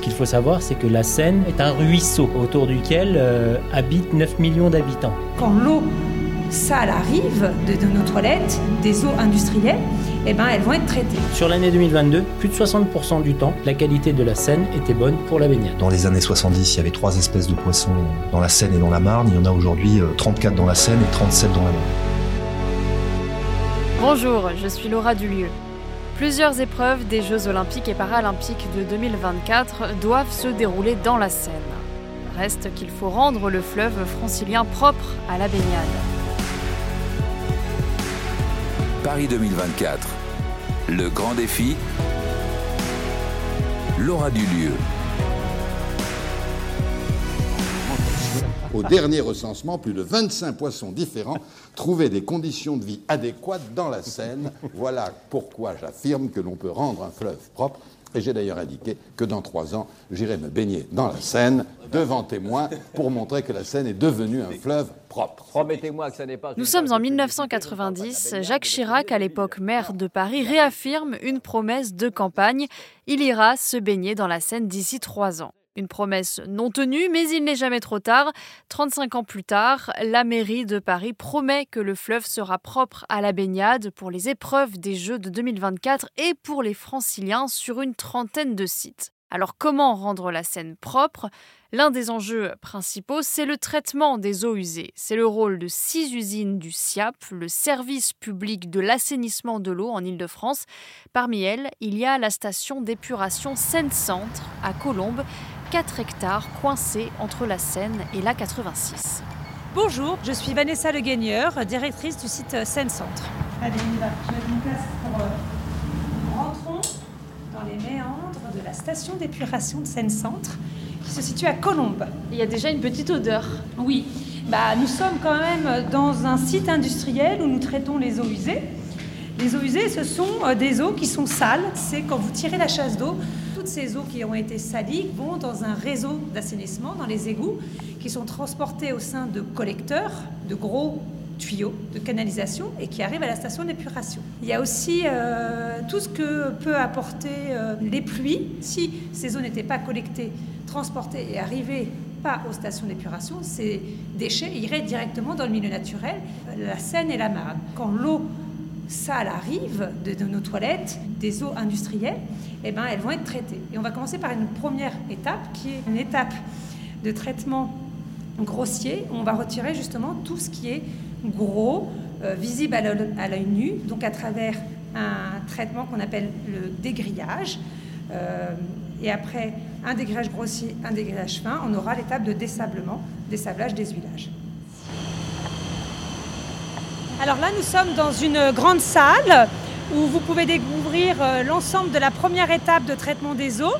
Ce qu'il faut savoir, c'est que la Seine est un ruisseau autour duquel euh, habitent 9 millions d'habitants. Quand l'eau sale arrive de, de, nos toilettes, des eaux industrielles, eh ben, elles vont être traitées. Sur l'année 2022, plus de 60% du temps, la qualité de la Seine était bonne pour la baignade. Dans les années 70, il y avait trois espèces de poissons dans la Seine et dans la Marne. Il y en a aujourd'hui 34 dans la Seine et 37 dans la Marne. Bonjour, je suis Laura Dulieu. Plusieurs épreuves des Jeux olympiques et paralympiques de 2024 doivent se dérouler dans la Seine. Reste qu'il faut rendre le fleuve francilien propre à la baignade. Paris 2024. Le grand défi. Laura Dulieu. Au dernier recensement, plus de 25 poissons différents trouvaient des conditions de vie adéquates dans la Seine. Voilà pourquoi j'affirme que l'on peut rendre un fleuve propre. Et j'ai d'ailleurs indiqué que dans trois ans, j'irai me baigner dans la Seine devant témoins pour montrer que la Seine est devenue un fleuve propre. Promettez-moi que ça n'est pas. Nous sommes en 1990. Jacques Chirac, à l'époque maire de Paris, réaffirme une promesse de campagne. Il ira se baigner dans la Seine d'ici trois ans. Une promesse non tenue, mais il n'est jamais trop tard. 35 ans plus tard, la mairie de Paris promet que le fleuve sera propre à la baignade pour les épreuves des Jeux de 2024 et pour les franciliens sur une trentaine de sites. Alors comment rendre la Seine propre? L'un des enjeux principaux, c'est le traitement des eaux usées. C'est le rôle de six usines du SIAP, le service public de l'assainissement de l'eau en Ile-de-France. Parmi elles, il y a la station d'épuration Seine-Centre à Colombes, 4 hectares coincés entre la Seine et la 86. Bonjour, je suis Vanessa Le Gagneur, directrice du site Seine-Centre. Allez, on y va. Je vais mettre une place pour. Euh, rentrons dans les méandres de la station d'épuration de Seine-Centre qui se situe à Colombes. Il y a déjà une petite odeur. Oui, bah, nous sommes quand même dans un site industriel où nous traitons les eaux usées. Les eaux usées, ce sont des eaux qui sont sales. C'est quand vous tirez la chasse d'eau, toutes ces eaux qui ont été salies vont dans un réseau d'assainissement, dans les égouts, qui sont transportés au sein de collecteurs, de gros tuyaux de canalisation et qui arrivent à la station d'épuration. Il y a aussi euh, tout ce que peut apporter euh, les pluies. Si ces eaux n'étaient pas collectées, transportées et arrivées pas aux stations d'épuration, ces déchets iraient directement dans le milieu naturel, la Seine et la Marne. Quand l'eau sale arrive de, de, nos toilettes, des eaux industrielles, eh ben, elles vont être traitées. Et on va commencer par une première étape qui est une étape de traitement grossier. On va retirer justement tout ce qui est gros, euh, visible à l'œil nu, donc à travers un traitement qu'on appelle le dégrillage. Euh, et après un dégrillage grossier, un dégrillage fin, on aura l'étape de dessablement, dessablage, désuilage. Alors là, nous sommes dans une grande salle où vous pouvez découvrir l'ensemble de la première étape de traitement des eaux.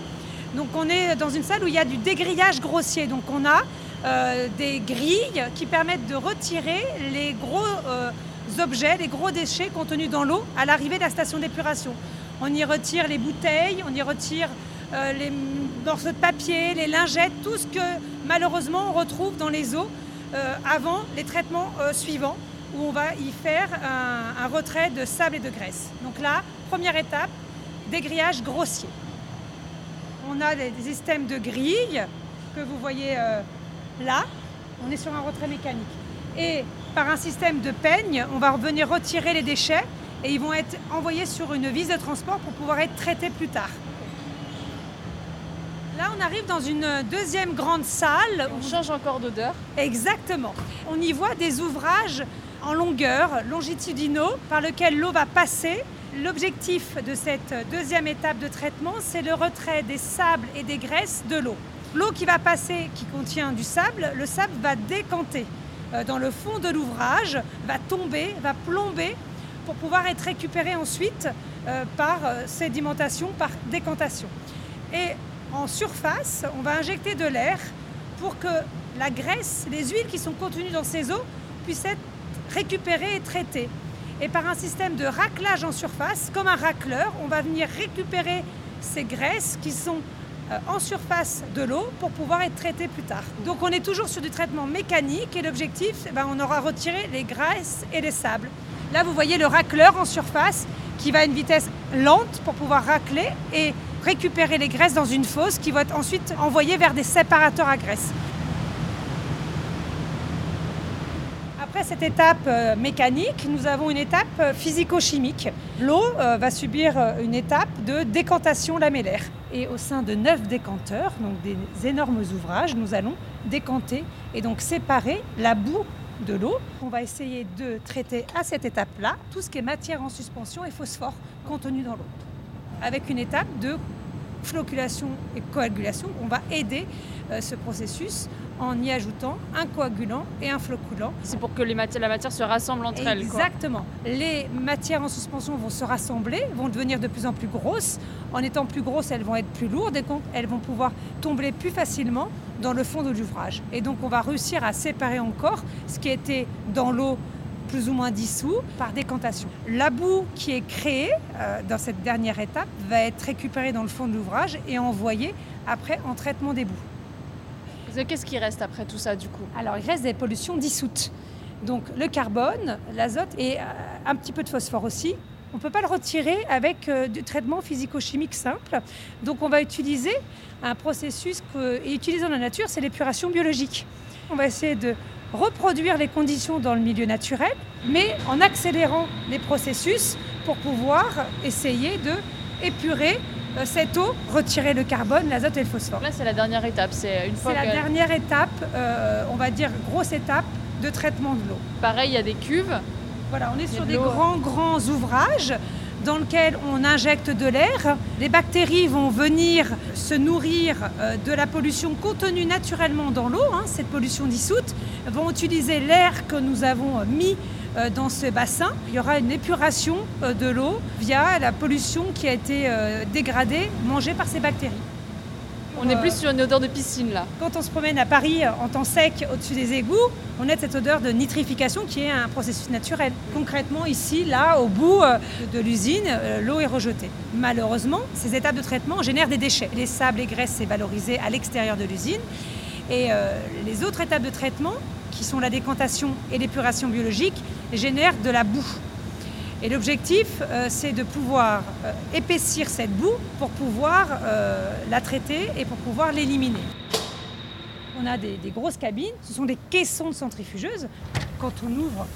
Donc on est dans une salle où il y a du dégrillage grossier. Donc on a euh, des grilles qui permettent de retirer les gros euh, objets, les gros déchets contenus dans l'eau à l'arrivée de la station d'épuration. On y retire les bouteilles, on y retire euh, les morceaux de papier, les lingettes, tout ce que malheureusement on retrouve dans les eaux avant les traitements suivants où on va y faire un, un, retrait de sable et de graisse. Donc là, première étape, dégrillage grossier. On a des systèmes de grilles que vous voyez euh, là. On est sur un retrait mécanique. Et par un système de peigne, on va revenir retirer les déchets et ils vont être envoyés sur une vis de transport pour pouvoir être traités plus tard. Là, on arrive dans une deuxième grande salle. On change encore d'odeur. Exactement. On y voit des ouvrages en longueur, longitudinaux, par lequel l'eau va passer. L'objectif de cette deuxième étape de traitement, c'est le retrait des sables et des graisses de l'eau. L'eau qui va passer, qui contient du sable, le sable va décanter dans le fond de l'ouvrage, va tomber, va plomber pour pouvoir être récupéré ensuite par sédimentation, par décantation. Et En surface, on va injecter de l'air pour que la graisse, les huiles qui sont contenues dans ces eaux puissent être récupérées et traitées. Et par un système de raclage en surface, comme un racleur, on va venir récupérer ces graisses qui sont euh, en surface de l'eau pour pouvoir être traitées plus tard. Donc on est toujours sur du traitement mécanique et l'objectif, eh ben, on aura retiré les graisses et les sables. Là, vous voyez le racleur en surface qui va à une vitesse lente pour pouvoir racler et récupérer les graisses dans une fosse qui va être ensuite envoyée vers des séparateurs à graisse. Après cette étape euh, mécanique, nous avons une étape euh, physico-chimique. L'eau euh, va subir une étape de décantation lamellaire. Et au sein de neuf décanteurs, donc des énormes ouvrages, nous allons décanter et donc séparer la boue de l'eau. On va essayer de traiter à cette étape-là tout ce qui est matière en suspension et phosphore contenu dans l'eau. Avec une étape de floculation et coagulation, on va aider ce processus en y ajoutant un coagulant et un floculant. C'est pour que les matières, la matière se rassemble entre elles. Exactement. Les matières en suspension vont se rassembler, vont devenir de plus en plus grosses. En étant plus grosses, elles vont être plus lourdes et elles vont pouvoir tomber plus facilement dans le fond de l'ouvrage. Et donc on va réussir à séparer encore ce qui était dans l'eau plus ou moins dissous par décantation. La boue qui est créée euh, dans cette dernière étape va être récupérée dans le fond de l'ouvrage et envoyée après en traitement des boues. Qu'est-ce qui reste après tout ça du coup? Alors il reste des pollutions dissoutes. Donc le carbone, l'azote et euh, un petit peu de phosphore aussi. On ne peut pas le retirer avec euh, du traitement physico-chimique simple. Donc on va utiliser un processus et utilisé dans la nature, c'est l'épuration biologique. On va essayer de reproduire les conditions dans le milieu naturel, mais en accélérant les processus pour pouvoir essayer de épurer cette eau, retirer le carbone, l'azote et le phosphore. Là, c'est la dernière étape. C'est une fois. C'est la dernière étape, euh, on va dire grosse étape de traitement de l'eau. Pareil, il y a des cuves. Voilà, on est sur des grands, grands ouvrages dans lesquels on injecte de l'air. Les bactéries vont venir se nourrir euh, de la pollution contenue naturellement dans l'eau, hein, cette pollution dissoute, vont utiliser l'air que nous avons mis euh, dans ce bassin. Il y aura une épuration euh, de l'eau via la pollution qui a été euh, dégradée, mangée par ces bactéries. On est plus sur une odeur de piscine là. Quand on se promène à Paris en temps sec au-dessus des égouts, on a cette odeur de nitrification qui est un processus naturel. Concrètement, ici, là, au bout de l'usine, l'eau est rejetée. Malheureusement, ces étapes de traitement génèrent des déchets. Les sables et graisses, c'est valorisé à l'extérieur de l'usine. Et les autres étapes de traitement, qui sont la décantation et l'épuration biologique, génère de la boue. Et l'objectif, euh, c'est de pouvoir euh, épaissir cette boue pour pouvoir euh, la traiter et pour pouvoir l'éliminer. On a des, grosses cabines, ce sont des caissons de centrifugeuses. Quand on ouvre,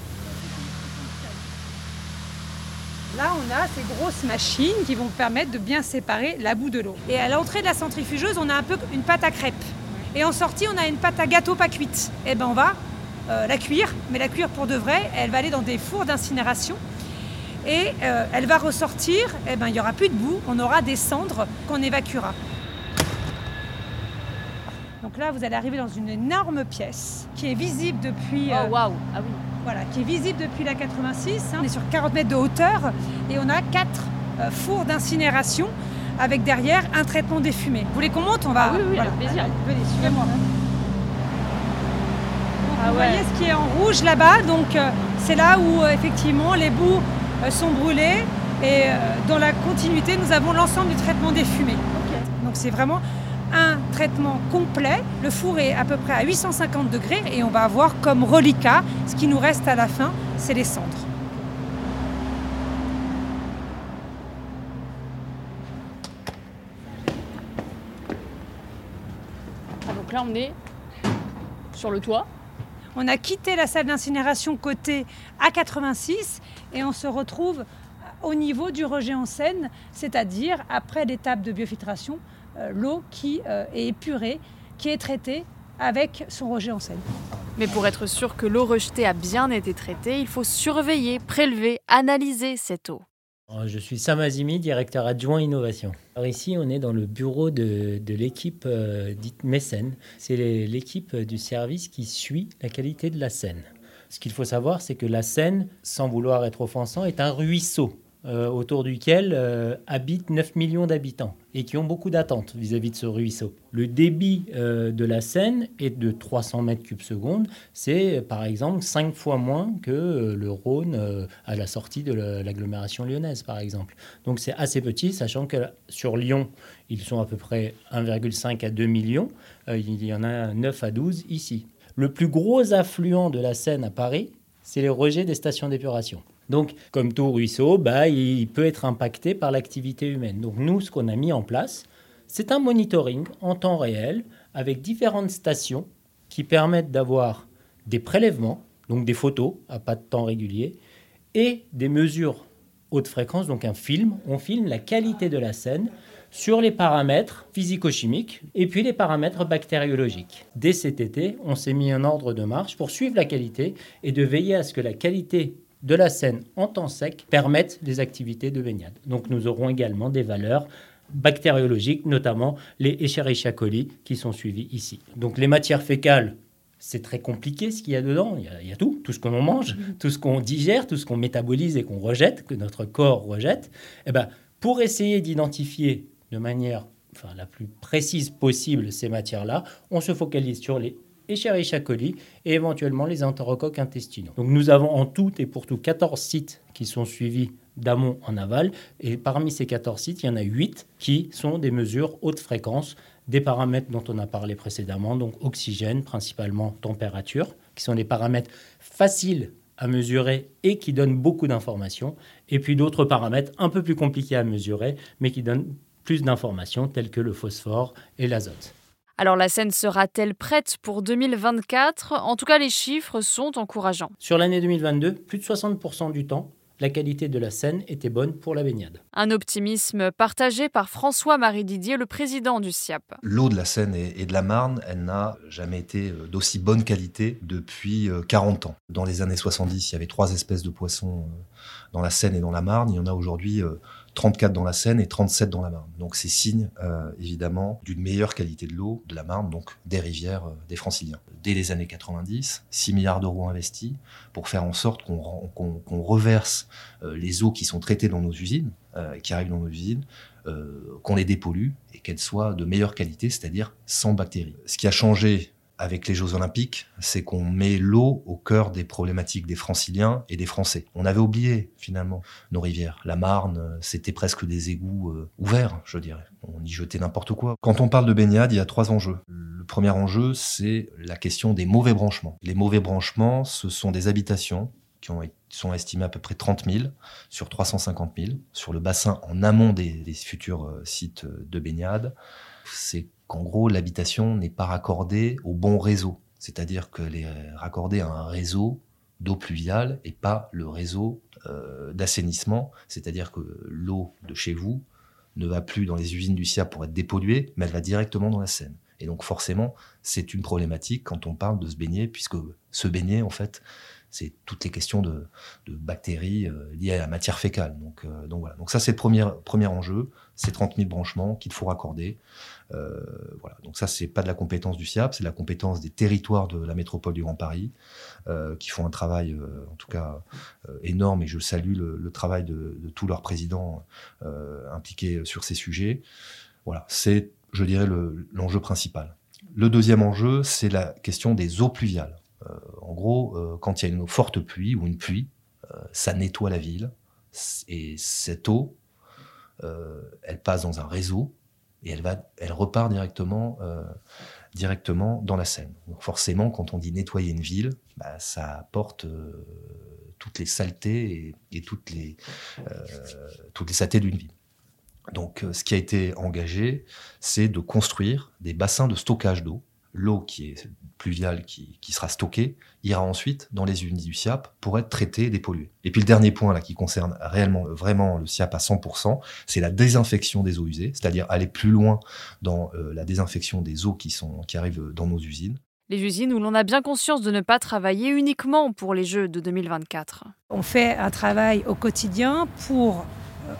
là on a ces grosses machines qui vont permettre de bien séparer la boue de l'eau. Et à l'entrée de la centrifugeuse, on a un peu une pâte à crêpes. Et en sortie, on a une pâte à gâteau pas cuite. Et eh ben on va euh, la cuire, mais la cuire pour de vrai, elle va aller dans des fours d'incinération et euh, elle va ressortir, et eh ben, il n'y aura plus de boue, on aura des cendres qu'on évacuera. Donc là, vous allez arriver dans une énorme pièce qui est visible depuis. Oh waouh Ah oui. Voilà, qui est visible depuis la 86. Hein. On est sur 40 mètres de hauteur et on a quatre euh, fours d'incinération avec derrière un traitement des fumées. Vous voulez qu'on monte? On va. Ah oui, oui, avec plaisir. venez, suivez-moi. Ah Vous voyez ce qui est en rouge là-bas, donc euh, c'est là où euh, effectivement les boues euh, sont brûlées et dans la continuité nous avons l'ensemble du traitement des fumées. Donc c'est vraiment un traitement complet. Le four est à peu près à 850 degrés et on va avoir comme reliquat, ce qui nous reste à la fin, c'est les cendres. Ah, donc là on est sur le toit. On a quitté la salle d'incinération côté A86 et on se retrouve au niveau du rejet en scène, c'est-à-dire après l'étape de biofiltration, euh, l'eau qui euh, est épurée, qui est traitée avec son rejet en scène. Mais pour être sûr que l'eau rejetée a bien été traitée, il faut surveiller, prélever, analyser cette eau. Euh, je suis Sam Azimi, directeur adjoint innovation. Alors ici, on est dans le bureau de, l'équipe euh, dite mécène. C'est l'équipe du service qui suit la qualité de la Seine. Ce qu'il faut savoir, c'est que la Seine, sans vouloir être offensant, est un ruisseau euh, autour duquel euh, habitent 9 millions d'habitants et qui ont beaucoup d'attentes vis-à-vis de ce ruisseau. Le débit euh, de la Seine est de 300 mètres cubes secondes. C'est par exemple 5 fois moins que le Rhône à la sortie de l'agglomération lyonnaise, par exemple. Donc c'est assez petit, sachant que sur Lyon, ils sont à peu près 1,5 à 2 millions. il y en a 9 à 12 ici. Le plus gros affluent de la Seine à Paris, c'est les rejets des stations d'épuration. Donc, comme tout ruisseau, bah, il peut être impacté par l'activité humaine. Donc, nous, ce qu'on a mis en place, c'est un monitoring en temps réel avec différentes stations qui permettent d'avoir des prélèvements, donc des photos à pas de temps régulier, et des mesures haute fréquence, donc un film. On filme la qualité de la scène sur les paramètres physico-chimiques et puis les paramètres bactériologiques. Dès cet été, on s'est mis en ordre de marche pour suivre la qualité et de veiller à ce que la qualité de la Seine en temps sec permettent les activités de baignade. Donc nous aurons également des valeurs bactériologiques, notamment les Escherichia coli qui sont suivies ici. Donc les matières fécales, c'est très compliqué ce qu'il y a dedans. Il y a, tout, tout ce qu'on mange, mm-hmm. tout ce qu'on digère, tout ce qu'on métabolise et qu'on rejette, que notre corps rejette. Et eh ben, pour essayer d'identifier de manière enfin, la plus précise possible ces matières-là, on se focalise sur les Escherichia coli et éventuellement les entérocoques intestinaux. Donc nous avons en tout et pour tout 14 sites qui sont suivis d'amont en aval et parmi ces 14 sites, il y en a 8 qui sont des mesures haute fréquence des paramètres dont on a parlé précédemment, donc oxygène, principalement température, qui sont des paramètres faciles à mesurer et qui donnent beaucoup d'informations, et puis d'autres paramètres un peu plus compliqués à mesurer, mais qui donnent plus d'informations telles que le phosphore et l'azote. Alors la scène sera-t-elle prête pour 2024 En tout cas, les chiffres sont encourageants. Sur l'année 2022, plus de 60% du temps, la qualité de la Seine était bonne pour la baignade. Un optimisme partagé par François-Marie Didier, le président du SIAP. L'eau de la Seine et de la Marne, elle n'a jamais été euh, d'aussi bonne qualité depuis 40 euh, ans. Dans les années 70, il y avait trois espèces de poissons euh, dans la Seine et dans la Marne. Il y en a aujourd'hui 34 dans la Seine et 37 dans la Marne. Donc c'est signe euh, évidemment d'une meilleure qualité de l'eau de la Marne, donc des rivières euh, des Franciliens. Dès les années 90, 6 milliards d'euros investis pour faire en sorte qu'on reverse euh, les eaux qui sont traitées dans nos usines, qui arrivent dans nos usines, qu'on les dépollue et qu'elles soient de meilleure qualité, c'est-à-dire sans bactéries. Ce qui a changé avec les Jeux Olympiques, c'est qu'on met l'eau au cœur des problématiques des Franciliens et des Français. On avait oublié finalement nos rivières. La Marne, c'était presque des égouts euh, ouverts, je dirais. On y jetait n'importe quoi. Quand on parle de baignade, il y a trois enjeux. Le premier enjeu, c'est la question des mauvais branchements. Les mauvais branchements, ce sont des habitations qui ont, sont estimées à peu près 30 000 sur 350 000 sur le bassin en amont des, des futurs euh, sites de baignade. C'est qu'en gros, l'habitation n'est pas raccordée au bon réseau. C'est-à-dire qu'elle est raccordée à un réseau d'eau pluviale et pas le réseau euh, d'assainissement. C'est-à-dire que l'eau de chez vous ne va plus dans les usines du SIA pour être dépolluée, mais elle va directement dans la Seine. Et donc forcément, c'est une problématique quand on parle de se baigner, puisque se baigner, en fait, c'est toutes les questions de, bactéries euh, liées à la matière fécale. Donc, euh, donc voilà. Donc ça, c'est le premier, enjeu, c'est 30 000 branchements qu'il faut raccorder. Euh, voilà. Donc ça, c'est pas de la compétence du SIAP, c'est la compétence des territoires de la métropole du Grand Paris, qui font un travail, en tout cas, énorme, et je salue le, travail de, tous leurs présidents impliqués sur ces sujets. Voilà, c'est, je dirais, l'enjeu principal. Le deuxième enjeu, c'est la question des eaux pluviales. Euh, en gros, euh, quand il y a une forte pluie ou une pluie, euh, ça nettoie la ville. Et cette eau, elle passe dans un réseau et elle, va, elle repart directement, directement dans la Seine. Donc forcément, quand on dit nettoyer une ville, bah, ça apporte toutes les saletés et, toutes, les, toutes les saletés d'une ville. Donc ce qui a été engagé, c'est de construire des bassins de stockage d'eau l'eau qui est pluviale qui, sera stockée ira ensuite dans les unités du SIAP pour être traitée et dépolluée. Et puis le dernier point là qui concerne réellement vraiment le SIAP à 100%, c'est la désinfection des eaux usées, c'est-à-dire aller plus loin dans euh, la désinfection des eaux qui, sont, qui arrivent dans nos usines. Les usines où l'on a bien conscience de ne pas travailler uniquement pour les Jeux de 2024. On fait un travail au quotidien pour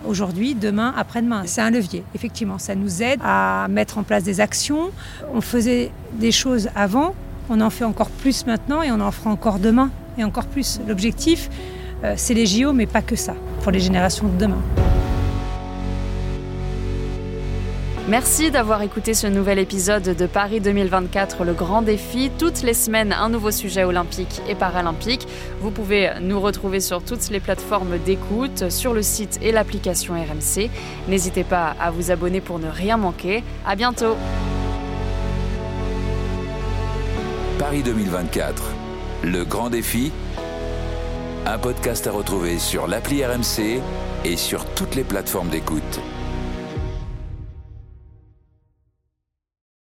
aujourd'hui, demain, après-demain. C'est un levier, effectivement. Ça nous aide à mettre en place des actions. On faisait des choses avant, on en fait encore plus maintenant et on en fera encore demain et encore plus. L'objectif, c'est les JO, mais pas que ça, pour les générations de demain. Merci d'avoir écouté ce nouvel épisode de Paris 2024, le grand défi. Toutes les semaines, un nouveau sujet olympique et paralympique. Vous pouvez nous retrouver sur toutes les plateformes d'écoute, sur le site et l'application RMC. N'hésitez pas à vous abonner pour ne rien manquer. À bientôt. Paris 2024, le grand défi. Un podcast à retrouver sur l'appli RMC et sur toutes les plateformes d'écoute.